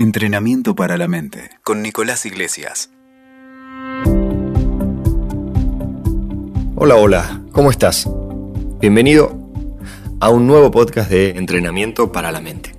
Entrenamiento para la mente con Nicolás Iglesias. Hola, hola, ¿cómo estás? Bienvenido a un nuevo podcast de Entrenamiento para la mente.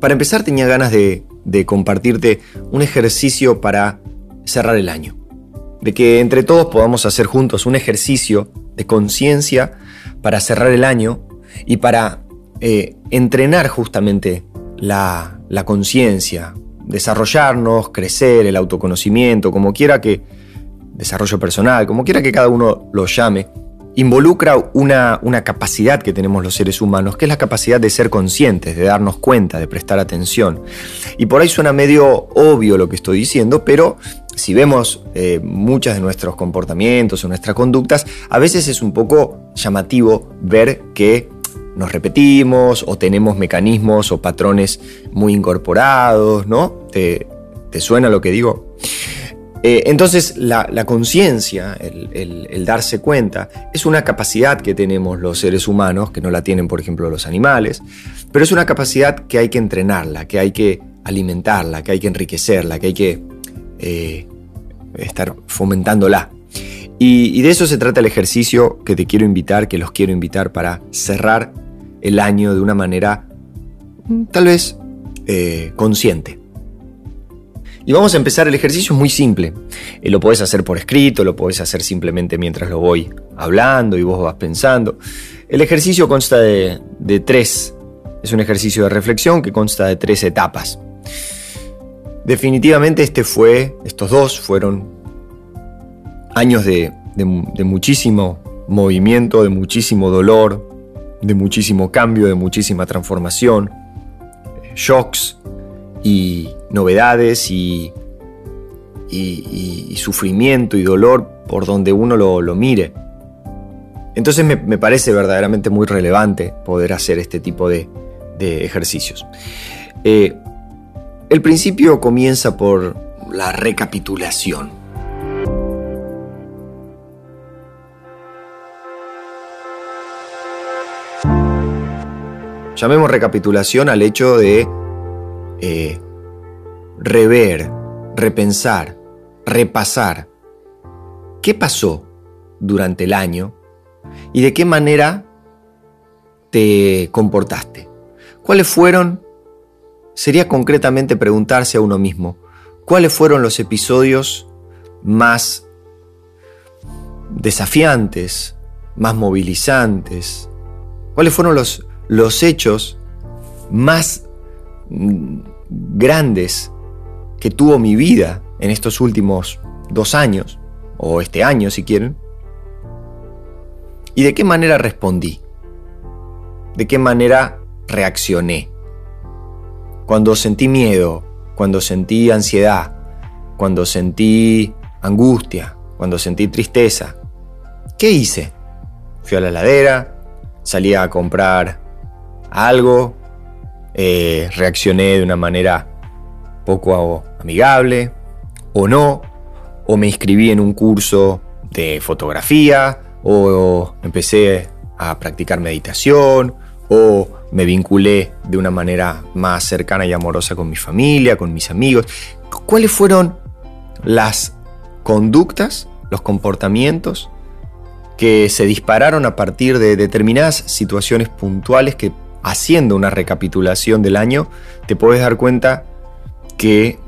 Para empezar tenía ganas de, compartirte un ejercicio para cerrar el año. De que entre todos podamos hacer juntos un ejercicio de conciencia para cerrar el año y para eh, entrenar justamente la, conciencia, desarrollarnos, crecer, el autoconocimiento, como quiera que, desarrollo personal, como quiera que cada uno lo llame, involucra una, una, capacidad que tenemos los seres humanos, que es la capacidad de ser conscientes, de darnos cuenta, de prestar atención. Y por ahí suena medio obvio lo que estoy diciendo, pero si vemos eh, muchos de nuestros comportamientos o nuestras conductas, a veces es un poco llamativo ver que nos repetimos o tenemos mecanismos o patrones muy incorporados, ¿no? ¿Te, suena lo que digo? Eh, entonces la, conciencia, el, darse cuenta, es una capacidad que tenemos los seres humanos, que no la tienen por ejemplo los animales, pero es una capacidad que hay que entrenarla, que hay que alimentarla, que hay que enriquecerla, que hay que eh, estar fomentándola. y de eso se trata el ejercicio que te quiero invitar, que los quiero invitar para cerrar el año de una manera tal vez eh, consciente. Y vamos a empezar el ejercicio muy simple. Eh, lo puedes hacer por escrito, lo puedes hacer simplemente mientras lo voy hablando y vos vas pensando. El ejercicio consta de, tres. Es un ejercicio de reflexión que consta de tres etapas. Definitivamente este fue, estos dos fueron años de muchísimo movimiento, de muchísimo dolor, de muchísimo cambio, de muchísima transformación, shocks y novedades y, y, sufrimiento y dolor por donde uno lo, mire. Entonces me, parece verdaderamente muy relevante poder hacer este tipo de, ejercicios. Eh, el principio comienza por la recapitulación. Llamemos recapitulación al hecho de eh, rever, repensar, repasar qué pasó durante el año y de qué manera te comportaste. ¿Cuáles fueron? Sería concretamente preguntarse a uno mismo, ¿cuáles fueron los episodios más desafiantes, más movilizantes? ¿Cuáles fueron los los hechos más grandes que tuvo mi vida en estos últimos dos años, o este año si quieren, y de qué manera respondí, de qué manera reaccioné. Cuando sentí miedo, cuando sentí ansiedad, cuando sentí angustia, cuando sentí tristeza, ¿qué hice? Fui a la ladera, salí a comprar algo, eh, reaccioné de una manera poco amigable o no, o me inscribí en un curso de fotografía, o empecé a practicar meditación, o me vinculé de una manera más cercana y amorosa con mi familia, con mis amigos. ¿Cuáles fueron las conductas, los comportamientos que se dispararon a partir de determinadas situaciones puntuales que haciendo una recapitulación del año, te puedes dar cuenta que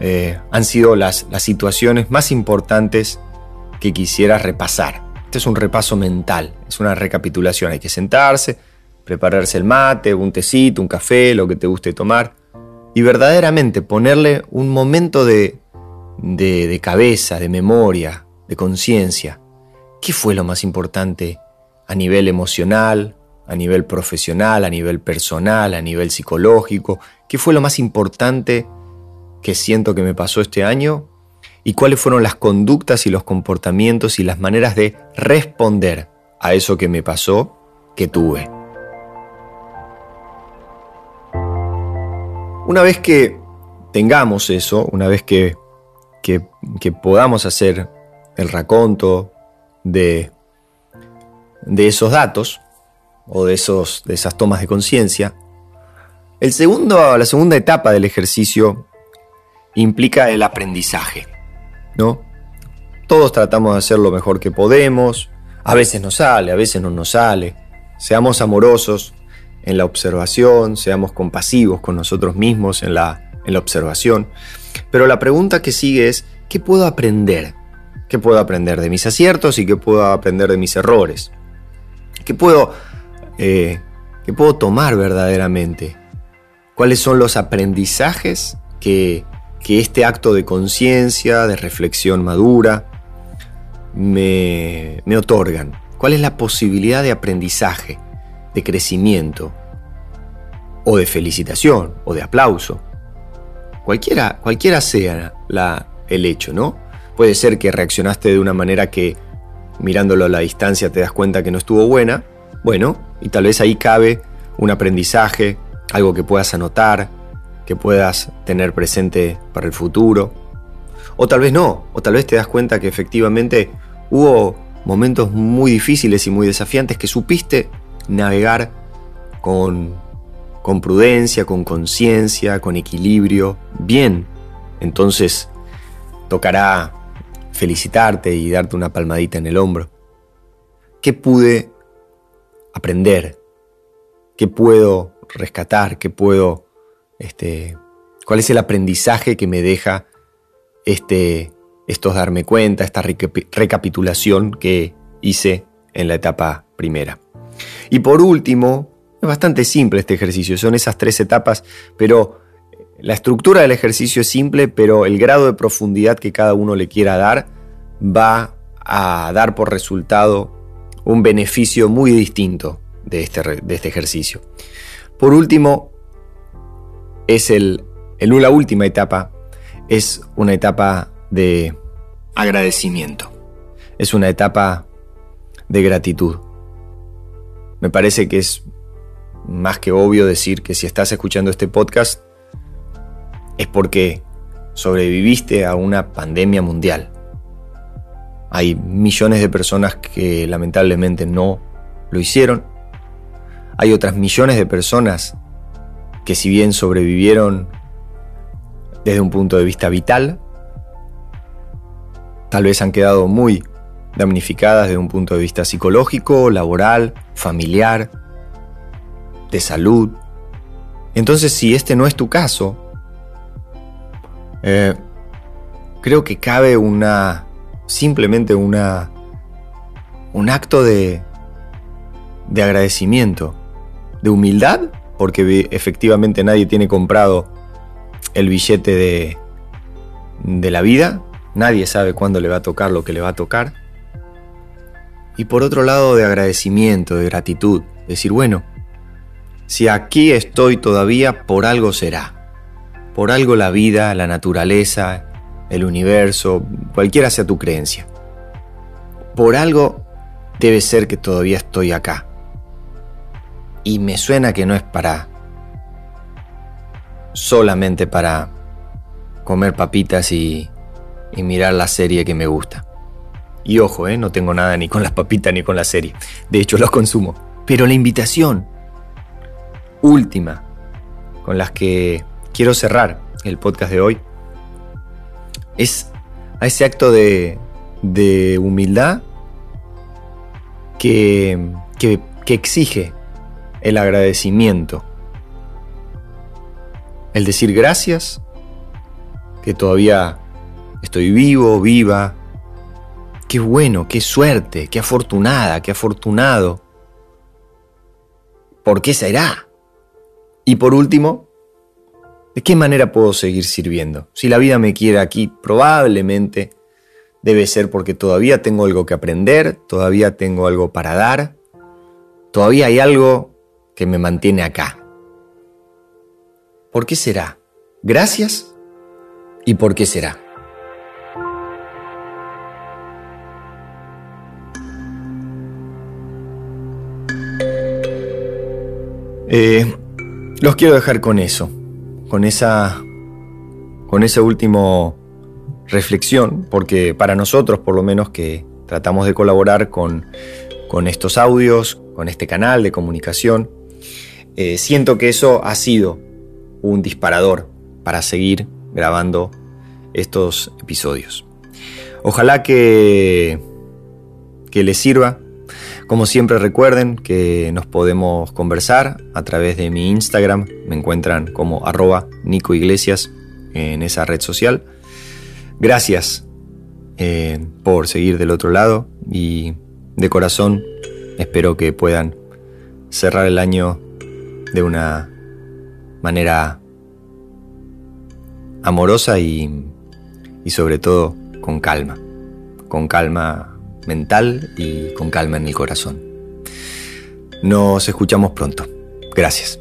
eh, han sido las, las situaciones más importantes que quisieras repasar. Este es un repaso mental, es una recapitulación. Hay que sentarse, prepararse el mate, un tecito, un café, lo que te guste tomar, y verdaderamente ponerle un momento de, de cabeza, de memoria, de conciencia. ¿Qué fue lo más importante a nivel emocional, a nivel profesional, a nivel personal, a nivel psicológico? ¿Qué fue lo más importante que siento que me pasó este año? ¿Y cuáles fueron las conductas y los comportamientos y las maneras de responder a eso que me pasó que tuve? Una vez que tengamos eso, una vez que, que, podamos hacer el raconto de, de esos datos, o de, esos, de esas tomas de conciencia. El segundo, la segunda etapa del ejercicio implica el aprendizaje, ¿no? Todos tratamos de hacer lo mejor que podemos, a veces nos sale, a veces no nos sale. Seamos amorosos en la observación, seamos compasivos con nosotros mismos en la, en la observación. Pero la pregunta que sigue es, ¿qué puedo aprender? ¿Qué puedo aprender de mis aciertos y qué puedo aprender de mis errores? ¿Qué puedo, eh, ¿qué puedo tomar verdaderamente? ¿Cuáles son los aprendizajes que, que este acto de conciencia, de reflexión madura, me, me otorgan? ¿Cuál es la posibilidad de aprendizaje, de crecimiento, o de felicitación, o de aplauso? Cualquiera, cualquiera sea la, el hecho, ¿no? Puede ser que reaccionaste de una manera que mirándolo a la distancia te das cuenta que no estuvo buena. Bueno, y tal vez ahí cabe un aprendizaje, algo que puedas anotar, que puedas tener presente para el futuro. O tal vez no, o tal vez te das cuenta que efectivamente hubo momentos muy difíciles y muy desafiantes que supiste navegar con, con prudencia, con conciencia, con equilibrio, bien. Entonces tocará felicitarte y darte una palmadita en el hombro. ¿Qué pude aprender? ¿Qué puedo rescatar? ¿Qué puedo, este, cuál es el aprendizaje que me deja este, estos darme cuenta, esta recapitulación que hice en la etapa primera? Y por último, es bastante simple este ejercicio, son esas tres etapas, pero la estructura del ejercicio es simple, pero el grado de profundidad que cada uno le quiera dar va a dar por resultado un beneficio muy distinto de este, de este ejercicio. Por último, es el, el, la última etapa, es una etapa de agradecimiento. Es una etapa de gratitud. Me parece que es más que obvio decir que si estás escuchando este podcast, es porque sobreviviste a una pandemia mundial. Hay millones de personas que lamentablemente no lo hicieron. Hay otras millones de personas que si bien sobrevivieron desde un punto de vista vital, tal vez han quedado muy damnificadas desde un punto de vista psicológico, laboral, familiar, de salud. Entonces, si este no es tu caso, eh, creo que cabe una, simplemente una, un acto de, de agradecimiento, de humildad, porque efectivamente nadie tiene comprado el billete de, de la vida, nadie sabe cuándo le va a tocar lo que le va a tocar. Y por otro lado, de agradecimiento, de gratitud, decir, bueno, si aquí estoy todavía, por algo será. Por algo la vida, la naturaleza, el universo, cualquiera sea tu creencia. Por algo debe ser que todavía estoy acá. Y me suena que no es para solamente para comer papitas y, mirar la serie que me gusta. Y ojo, ¿eh? no tengo nada ni con las papitas ni con la serie. De hecho, los consumo. Pero la invitación última con las que quiero cerrar el podcast de hoy es a ese acto de, humildad que, que, que exige el agradecimiento. El decir gracias, que todavía estoy vivo, viva. Qué bueno, qué suerte, qué afortunada, qué afortunado. ¿Por qué será? Y por último, ¿De qué manera puedo seguir sirviendo? Si la vida me quiere aquí, probablemente debe ser porque todavía tengo algo que aprender, todavía tengo algo para dar, todavía hay algo que me mantiene acá. ¿Por qué será? Gracias. ¿Y por qué será? Eh, los quiero dejar con eso con esa, con última reflexión, porque para nosotros, por lo menos que tratamos de colaborar con, con estos audios, con este canal de comunicación, eh, siento que eso ha sido un disparador para seguir grabando estos episodios. Ojalá que, que les sirva. Como siempre recuerden que nos podemos conversar a través de mi Instagram. Me encuentran como arroba Nico en esa red social. Gracias eh, por seguir del otro lado y de corazón espero que puedan cerrar el año de una manera amorosa y, y sobre todo con calma, con calma mental y con calma en el corazón. Nos escuchamos pronto. Gracias.